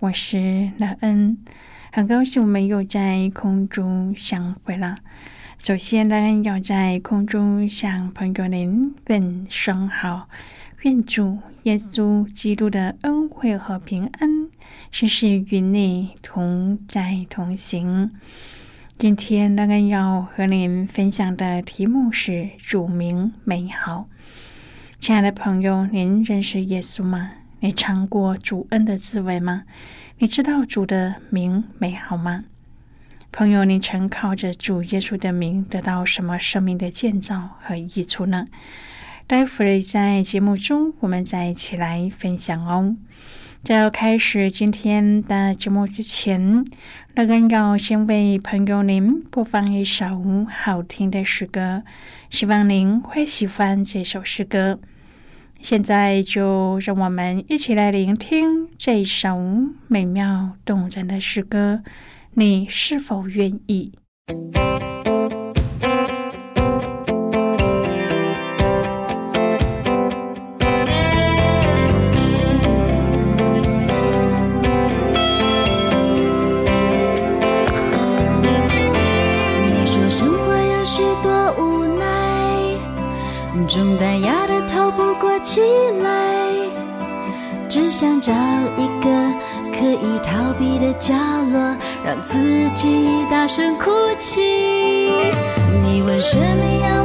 我是乐恩。很高兴我们又在空中相会了。首先呢，要在空中向朋友您问声好，愿主耶稣基督的恩惠和平安时时与你同在同行。今天那个要和您分享的题目是“主名美好”。亲爱的朋友，您认识耶稣吗？你尝过主恩的滋味吗？你知道主的名美好吗，朋友？你曾靠着主耶稣的名得到什么生命的建造和益处呢？待会儿在节目中，我们再一起来分享哦。在要开始今天的节目之前，乐根要先为朋友您播放一首好听的诗歌，希望您会喜欢这首诗歌。现在就让我们一起来聆听这首美妙动人的诗歌。你是否愿意？你说生活有许多无奈，重担压起来，只想找一个可以逃避的角落，让自己大声哭泣。你问什么要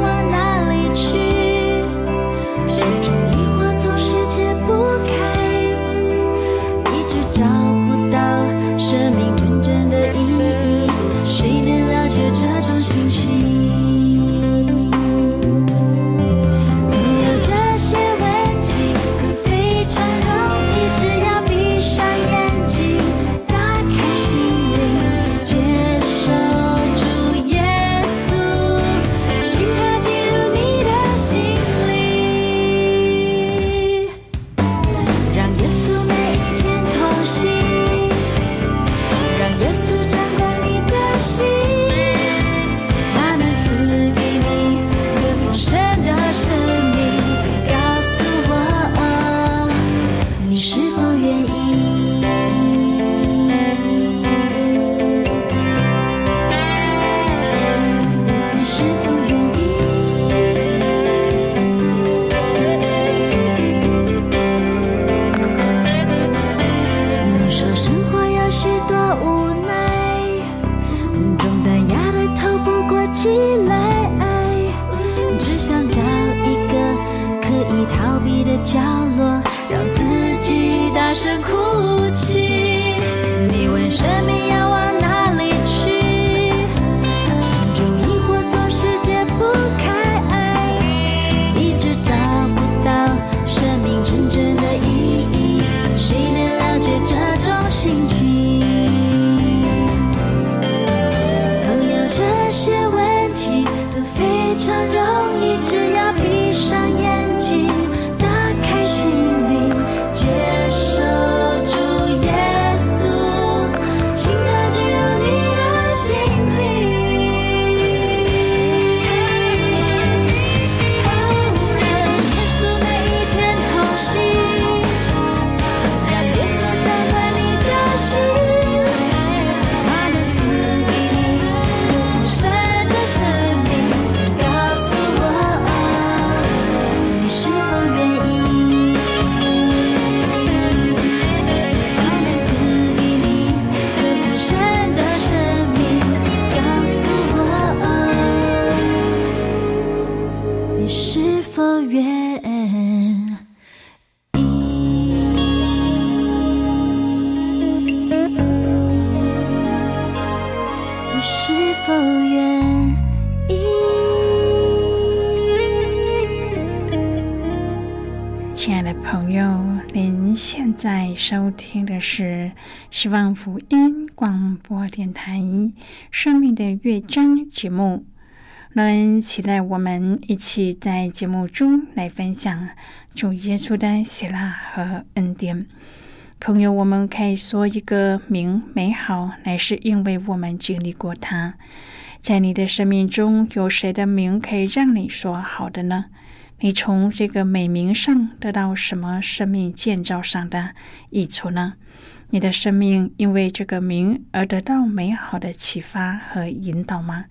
您现在收听的是希望福音广播电台《生命的乐章》节目。人期待我们一起在节目中来分享主耶稣的喜乐和恩典。朋友，我们可以说一个名美好，乃是因为我们经历过它。在你的生命中有谁的名可以让你说好的呢？你从这个美名上得到什么生命建造上的益处呢？你的生命因为这个名而得到美好的启发和引导吗？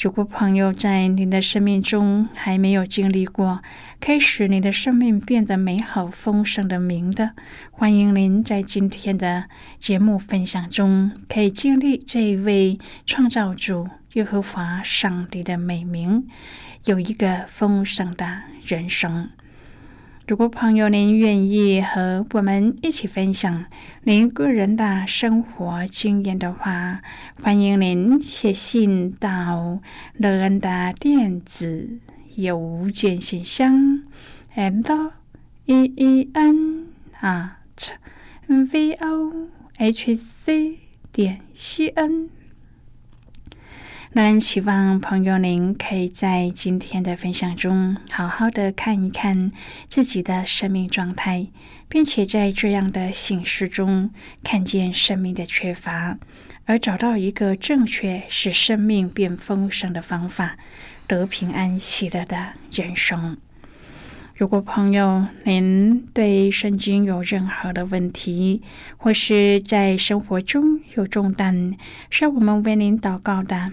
如果朋友在您的生命中还没有经历过可以使你的生命变得美好丰盛的名的，欢迎您在今天的节目分享中可以经历这一位创造主耶和华上帝的美名，有一个丰盛的人生。如果朋友您愿意和我们一起分享您个人的生活经验的话，欢迎您写信到乐恩的电子邮件信箱，and e e n at v o h c 点 c n。那希望朋友您可以在今天的分享中，好好的看一看自己的生命状态，并且在这样的形式中看见生命的缺乏，而找到一个正确使生命变丰盛的方法，得平安喜乐的人生。如果朋友您对圣经有任何的问题，或是在生活中有重担，需要我们为您祷告的。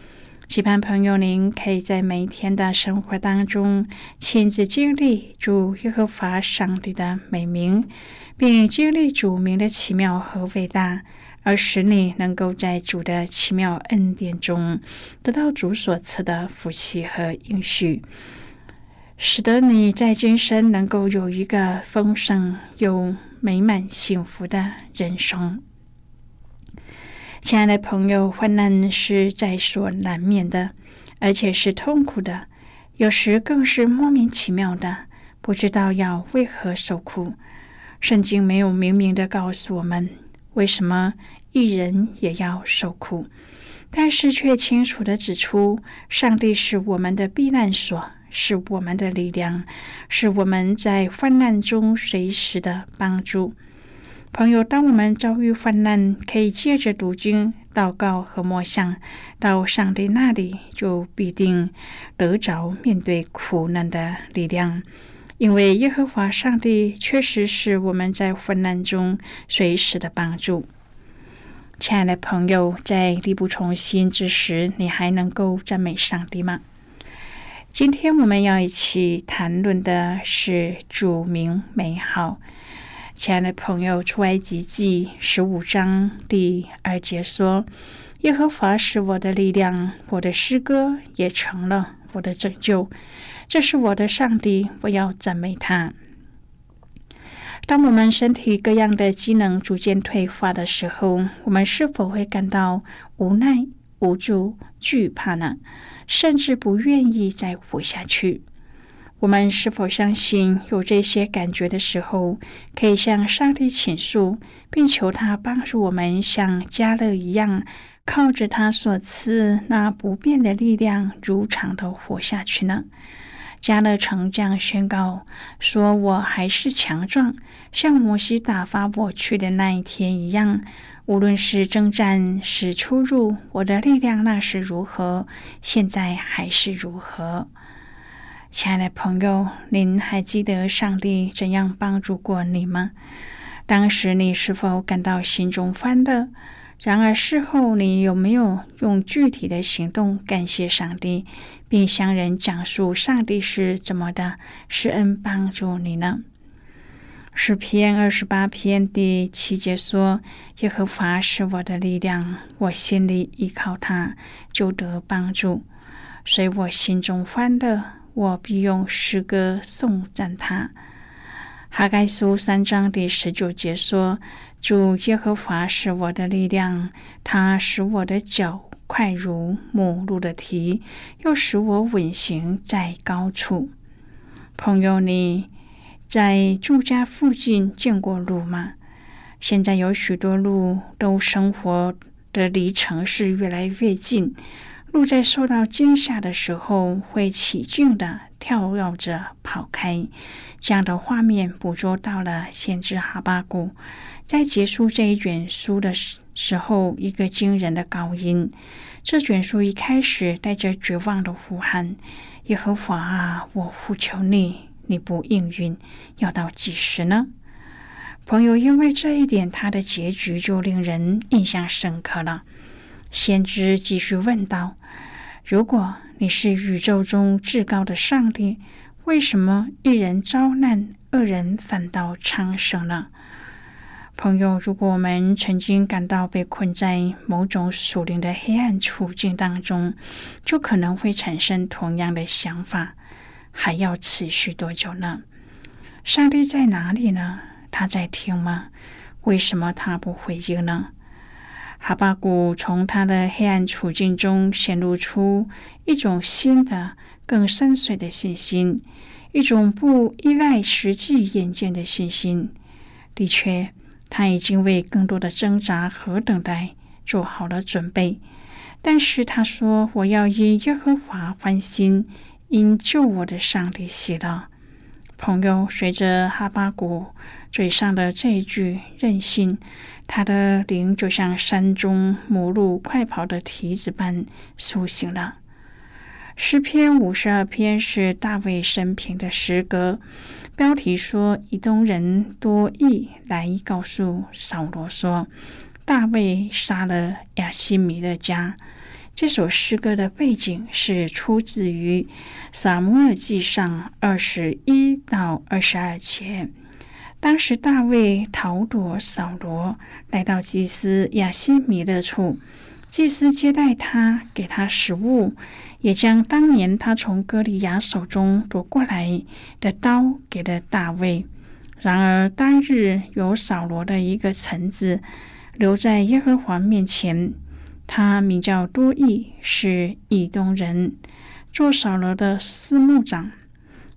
期盼朋友，您可以在每一天的生活当中亲自经历主耶和华上帝的美名，并经历主名的奇妙和伟大，而使你能够在主的奇妙恩典中得到主所赐的福气和应许，使得你在今生能够有一个丰盛又美满幸福的人生。亲爱的朋友，患难是在所难免的，而且是痛苦的，有时更是莫名其妙的，不知道要为何受苦。圣经没有明明的告诉我们为什么一人也要受苦，但是却清楚的指出，上帝是我们的避难所，是我们的力量，是我们在患难中随时的帮助。朋友，当我们遭遇患难，可以借着读经、祷告和默想，到上帝那里，就必定得着面对苦难的力量。因为耶和华上帝确实是我们在患难中随时的帮助。亲爱的朋友，在力不从心之时，你还能够赞美上帝吗？今天我们要一起谈论的是主名美好。亲爱的朋友，《出埃及记》十五章第二节说：“耶和华是我的力量，我的诗歌也成了我的拯救。这是我的上帝，我要赞美他。”当我们身体各样的机能逐渐退化的时候，我们是否会感到无奈、无助、惧怕呢？甚至不愿意再活下去？我们是否相信，有这些感觉的时候，可以向上帝倾诉，并求他帮助我们，像加勒一样，靠着他所赐那不变的力量，如常的活下去呢？加勒曾这样宣告说：“我还是强壮，像摩西打发我去的那一天一样。无论是征战，是出入，我的力量那是如何，现在还是如何。”亲爱的朋友，您还记得上帝怎样帮助过你吗？当时你是否感到心中欢乐？然而事后你有没有用具体的行动感谢上帝，并向人讲述上帝是怎么的施恩帮助你呢？诗篇二十八篇第七节说：“耶和华是我的力量，我心里依靠他，就得帮助。所以我心中欢乐，我必用诗歌颂赞他。”哈该书三章第十九节说：“主耶和华是我的力量，他使我的脚快如母鹿的蹄，又使我稳行在高处。”朋友，你。在住家附近见过鹿吗？现在有许多鹿都生活的离城市越来越近。鹿在受到惊吓的时候，会起劲的跳跃着跑开。这样的画面捕捉到了先知哈巴谷在结束这一卷书的时时候一个惊人的高音。这卷书一开始带着绝望的呼喊：“耶和华啊，我呼求你。”你不应允，要到几时呢？朋友，因为这一点，他的结局就令人印象深刻了。先知继续问道：“如果你是宇宙中至高的上帝，为什么一人遭难，恶人反倒昌盛呢？”朋友，如果我们曾经感到被困在某种属灵的黑暗处境当中，就可能会产生同样的想法。还要持续多久呢？上帝在哪里呢？他在听吗？为什么他不回应呢？哈巴谷从他的黑暗处境中显露出一种新的、更深邃的信心，一种不依赖实际眼见的信心。的确，他已经为更多的挣扎和等待做好了准备。但是他说：“我要因耶和华欢心。”因救我的上帝喜乐，朋友，随着哈巴谷嘴上的这一句任性，他的灵就像山中母鹿快跑的蹄子般苏醒了。诗篇五十二篇是大卫生平的诗歌，标题说：“以东人多益来告诉扫罗说，大卫杀了亚西米的家。”这首诗歌的背景是出自于《撒母耳记上》二十一到二十二节。当时大卫逃躲扫罗，来到祭司亚西米勒处，祭司接待他，给他食物，也将当年他从歌利亚手中夺过来的刀给了大卫。然而当日有扫罗的一个臣子留在耶和华面前。他名叫多益，是以东人，做扫罗的司牧长。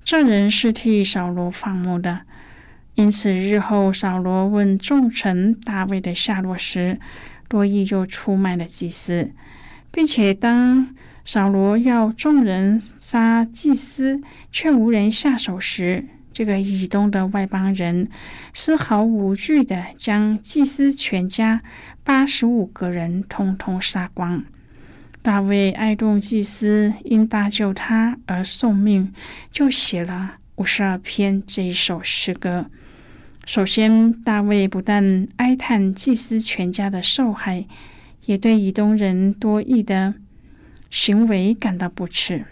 这人是替扫罗放牧的，因此日后扫罗问众臣大卫的下落时，多益就出卖了祭司，并且当扫罗要众人杀祭司，却无人下手时。这个以东的外邦人丝毫无惧的将祭司全家八十五个人通通杀光。大卫爱动祭司，因搭救他而送命，就写了五十二篇这一首诗歌。首先，大卫不但哀叹祭司全家的受害，也对以东人多义的行为感到不耻。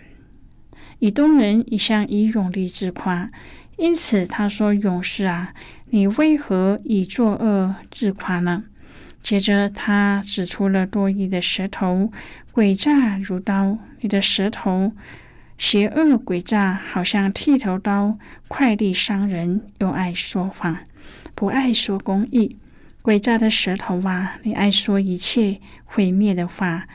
以东人一向以勇力自夸。因此，他说：“勇士啊，你为何以作恶自夸呢？”接着，他指出了多疑的舌头，诡诈如刀。你的舌头邪恶诡诈，好像剃头刀，快递伤人，又爱说谎，不爱说公义。诡诈的舌头啊，你爱说一切毁灭的话。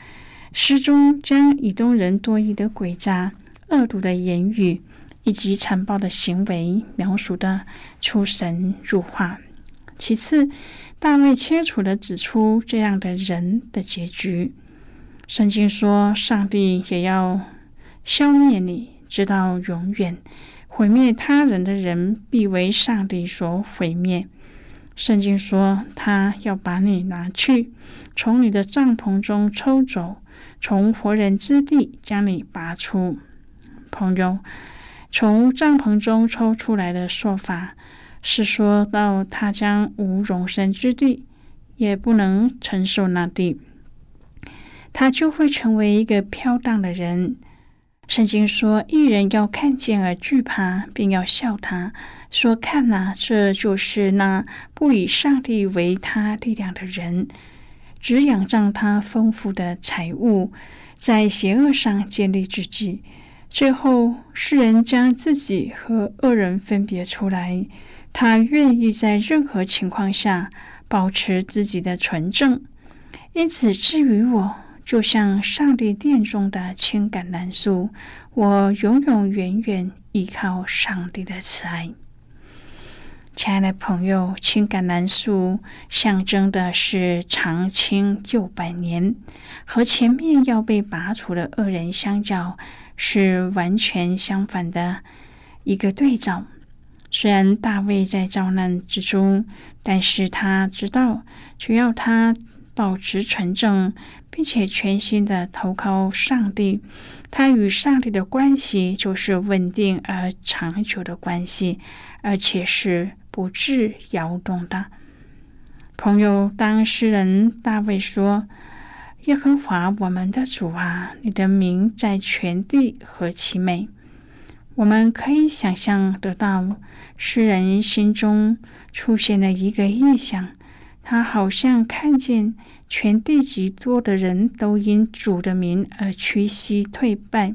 诗中将以东人多疑的诡诈、恶毒的言语。以及残暴的行为描述的出神入化。其次，大卫清楚的指出这样的人的结局。圣经说，上帝也要消灭你，直到永远。毁灭他人的人，必为上帝所毁灭。圣经说，他要把你拿去，从你的帐篷中抽走，从活人之地将你拔出。朋友。从帐篷中抽出来的说法，是说到他将无容身之地，也不能承受那地，他就会成为一个飘荡的人。圣经说：“一人要看见而惧怕，并要笑他，说：‘看哪，这就是那不以上帝为他力量的人，只仰仗他丰富的财物，在邪恶上建立自己。’最后，世人将自己和恶人分别出来。他愿意在任何情况下保持自己的纯正。因此，至于我。”就像上帝殿中的青橄榄树，我永永远远依靠上帝的慈爱。亲爱的朋友，青橄榄树象征的是长青又百年，和前面要被拔除的恶人相较，是完全相反的一个对照。虽然大卫在遭难之中，但是他知道，只要他保持纯正。并且全心的投靠上帝，他与上帝的关系就是稳定而长久的关系，而且是不致摇动的。朋友，当诗人大卫说：“耶和华我们的主啊，你的名在全地何其美！”我们可以想象得到，诗人心中出现了一个意象，他好像看见。全地极多的人都因主的名而屈膝退拜，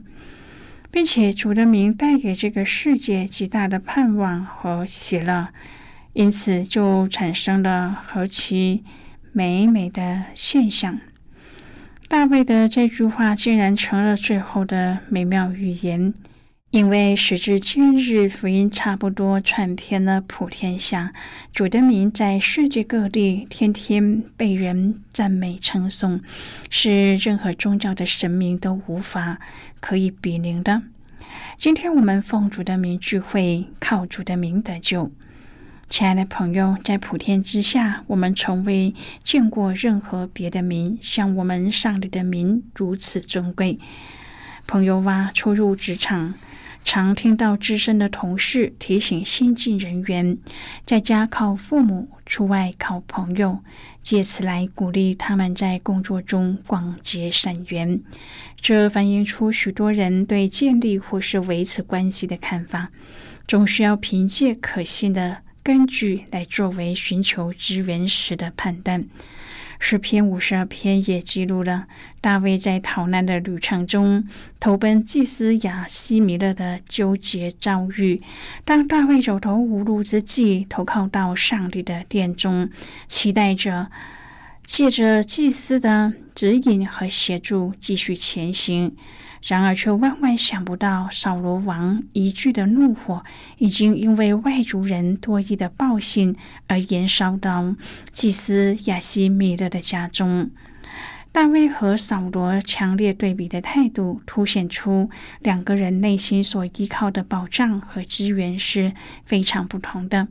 并且主的名带给这个世界极大的盼望和喜乐，因此就产生了何其美美的现象。大卫的这句话竟然成了最后的美妙语言。因为时至今日，福音差不多传遍了普天下，主的名在世界各地天天被人赞美称颂，是任何宗教的神明都无法可以比拟的。今天我们奉主的名聚会，靠主的名得救。亲爱的朋友，在普天之下，我们从未见过任何别的名像我们上帝的名如此尊贵。朋友啊，初入职场。常听到资深的同事提醒新进人员，在家靠父母，出外靠朋友，借此来鼓励他们在工作中广结善缘。这反映出许多人对建立或是维持关系的看法，总需要凭借可信的根据来作为寻求资源时的判断。诗篇五十二篇也记录了大卫在逃难的旅程中投奔祭司亚西米勒的纠结遭遇。当大卫走投无路之际，投靠到上帝的殿中，期待着借着祭司的指引和协助继续前行。然而，却万万想不到，扫罗王一句的怒火，已经因为外族人多疑的暴行而延烧到祭司亚西米勒的家中。大卫和扫罗强烈对比的态度，凸显出两个人内心所依靠的保障和资源是非常不同的。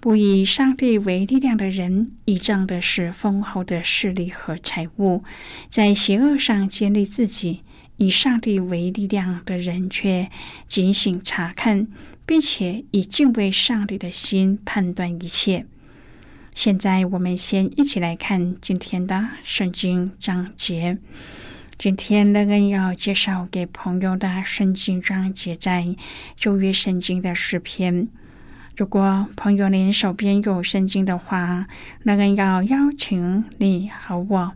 不以上帝为力量的人，倚仗的是丰厚的势力和财物，在邪恶上建立自己。以上帝为力量的人，却警醒查看，并且以敬畏上帝的心判断一切。现在，我们先一起来看今天的圣经章节。今天，乐恩要介绍给朋友的圣经章节在旧约圣经的诗篇。如果朋友您手边有圣经的话，乐恩要邀请你和我。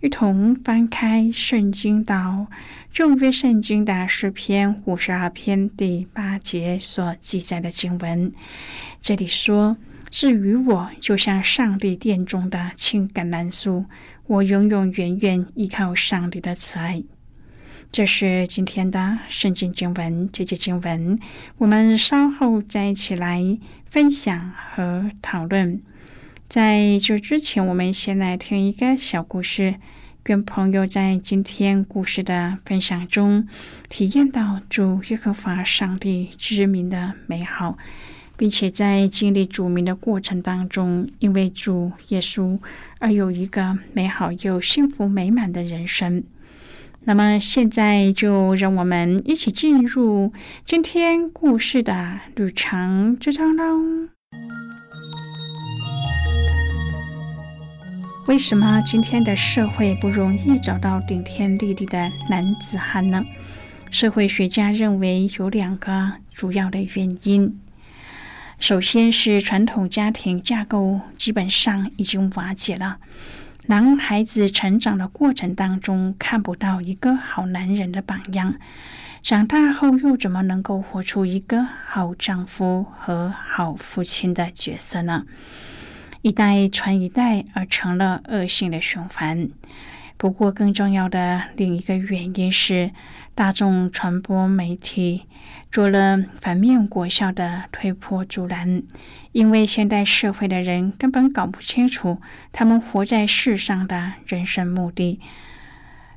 一同翻开圣经到旧约圣经的诗篇五十二篇第八节所记载的经文。这里说：“至于我，就像上帝殿中的青橄榄树，我永永远远依靠上帝的慈爱。”这是今天的圣经经文。这节经文，我们稍后再一起来分享和讨论。在这之前，我们先来听一个小故事，跟朋友在今天故事的分享中，体验到主耶和华上帝之名的美好，并且在经历主名的过程当中，因为主耶稣而有一个美好又幸福美满的人生。那么现在就让我们一起进入今天故事的旅程之中喽。为什么今天的社会不容易找到顶天立地的男子汉呢？社会学家认为有两个主要的原因。首先是传统家庭架构基本上已经瓦解了，男孩子成长的过程当中看不到一个好男人的榜样，长大后又怎么能够活出一个好丈夫和好父亲的角色呢？一代传一代，而成了恶性的循环。不过，更重要的另一个原因是，大众传播媒体做了反面果效的推波助澜。因为现代社会的人根本搞不清楚他们活在世上的人生目的。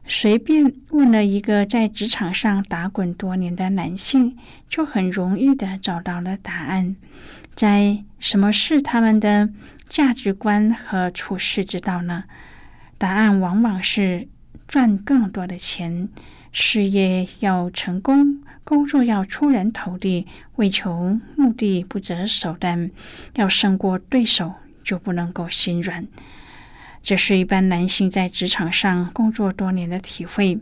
随便问了一个在职场上打滚多年的男性，就很容易的找到了答案。在什么是他们的价值观和处事之道呢？答案往往是赚更多的钱，事业要成功，工作要出人头地，为求目的不择手段，要胜过对手就不能够心软。这是一般男性在职场上工作多年的体会。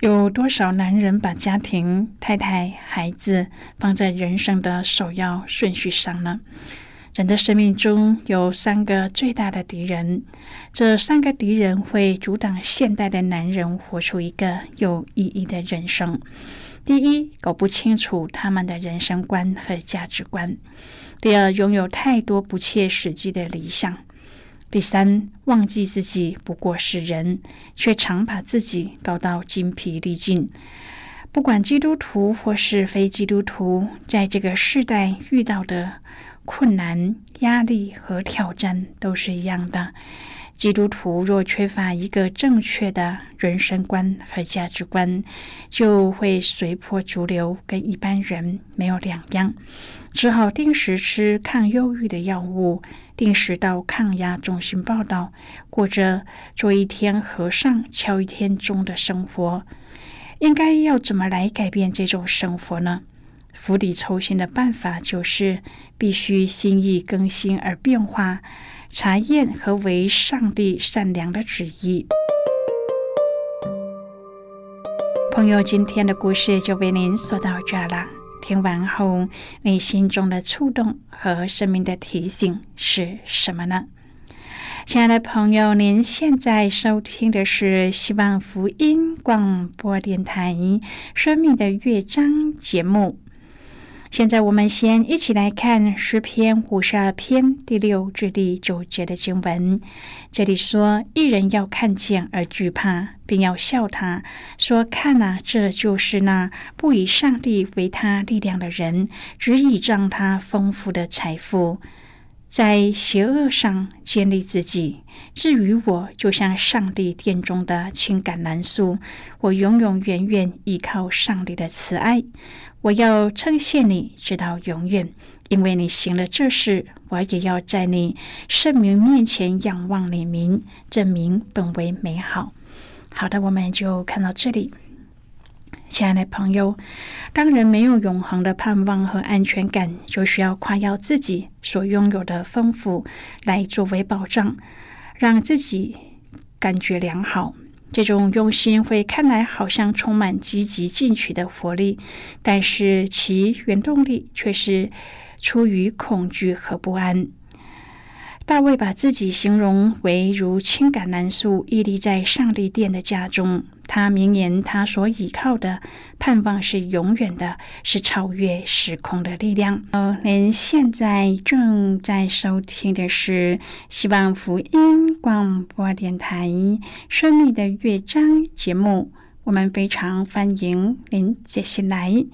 有多少男人把家庭、太太、孩子放在人生的首要顺序上呢？人的生命中有三个最大的敌人，这三个敌人会阻挡现代的男人活出一个有意义的人生。第一，搞不清楚他们的人生观和价值观；第二，拥有太多不切实际的理想；第三，忘记自己不过是人，却常把自己搞到精疲力尽。不管基督徒或是非基督徒，在这个时代遇到的。困难、压力和挑战都是一样的。基督徒若缺乏一个正确的人生观和价值观，就会随波逐流，跟一般人没有两样，只好定时吃抗忧郁的药物，定时到抗压中心报道，过着做一天和尚敲一天钟的生活。应该要怎么来改变这种生活呢？釜底抽薪的办法就是必须心意更新而变化，查验何为上帝善良的旨意。朋友，今天的故事就为您说到这了。听完后，你心中的触动和生命的提醒是什么呢？亲爱的朋友，您现在收听的是希望福音广播电台《生命的乐章》节目。现在我们先一起来看诗篇五十二篇第六至第九节的经文。这里说：“一人要看见而惧怕，并要笑他，说：‘看啊，这就是那不以上帝为他力量的人，只倚仗他丰富的财富，在邪恶上建立自己。’至于我，就像上帝殿中的青橄榄树，我永永远远依靠上帝的慈爱。”我要称谢你，直到永远，因为你行了这事。我也要在你圣名面前仰望你名，证明本为美好。好的，我们就看到这里。亲爱的朋友，当人没有永恒的盼望和安全感，就需要夸耀自己所拥有的丰富来作为保障，让自己感觉良好。这种用心会看来好像充满积极进取的活力，但是其原动力却是出于恐惧和不安。大卫把自己形容为如青橄榄树屹立在上帝殿的家中。他明言，他所依靠的盼望是永远的，是超越时空的力量。哦，您现在正在收听的是希望福音广播电台《生命的乐章》节目。我们非常欢迎您接下来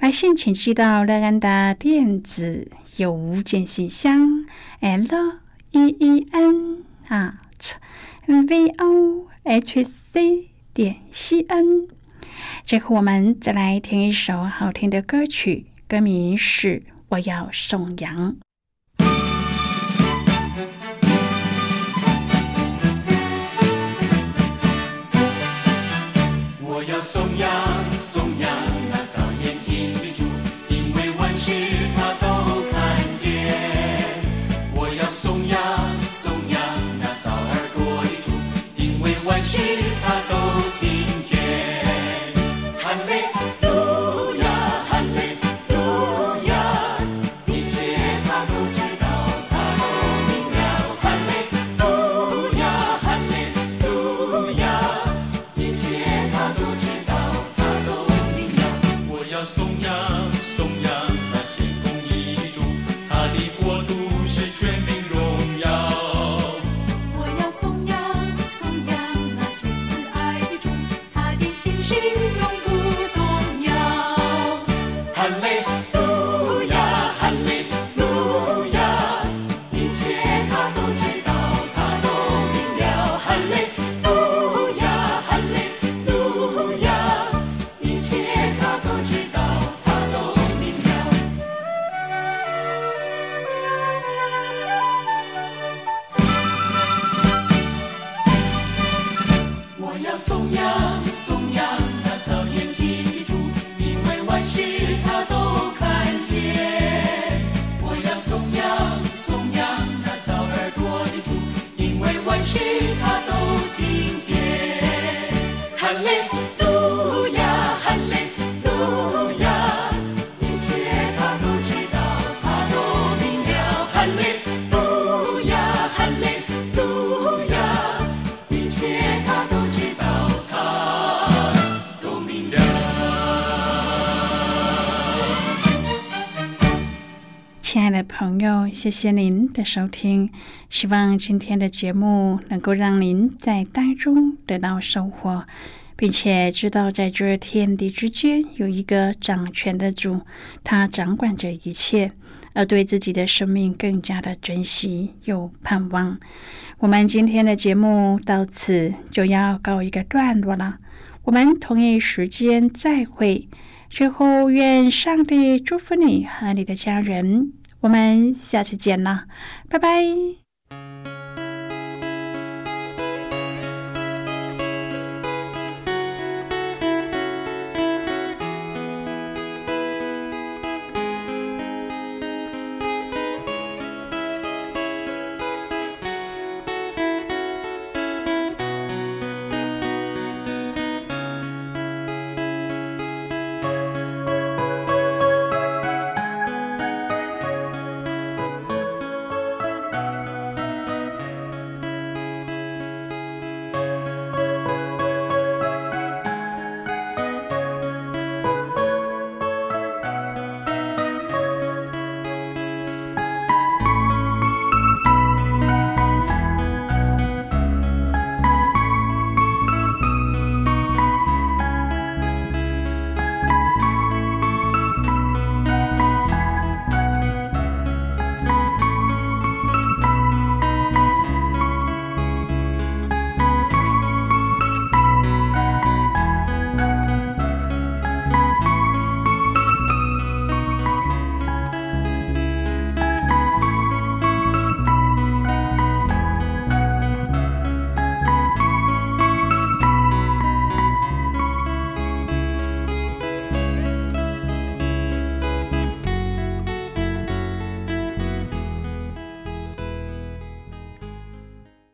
来信，请寄到乐安的电子邮件信箱 l。e e n at v o h c 点 c n。最后，我们再来听一首好听的歌曲，歌名是《我要颂扬》。我要颂扬，颂扬那造眼睛的主，因为万事他都看见。我要颂扬颂扬那长耳朵的猪，因为万事他都颂扬颂扬那造眼睛的主，因为万事他都朋友，谢谢您的收听。希望今天的节目能够让您在当中得到收获，并且知道在这天地之间有一个掌权的主，他掌管着一切，而对自己的生命更加的珍惜又盼望。我们今天的节目到此就要告一个段落了，我们同一时间再会。最后，愿上帝祝福你和你的家人。我们下期见啦拜拜。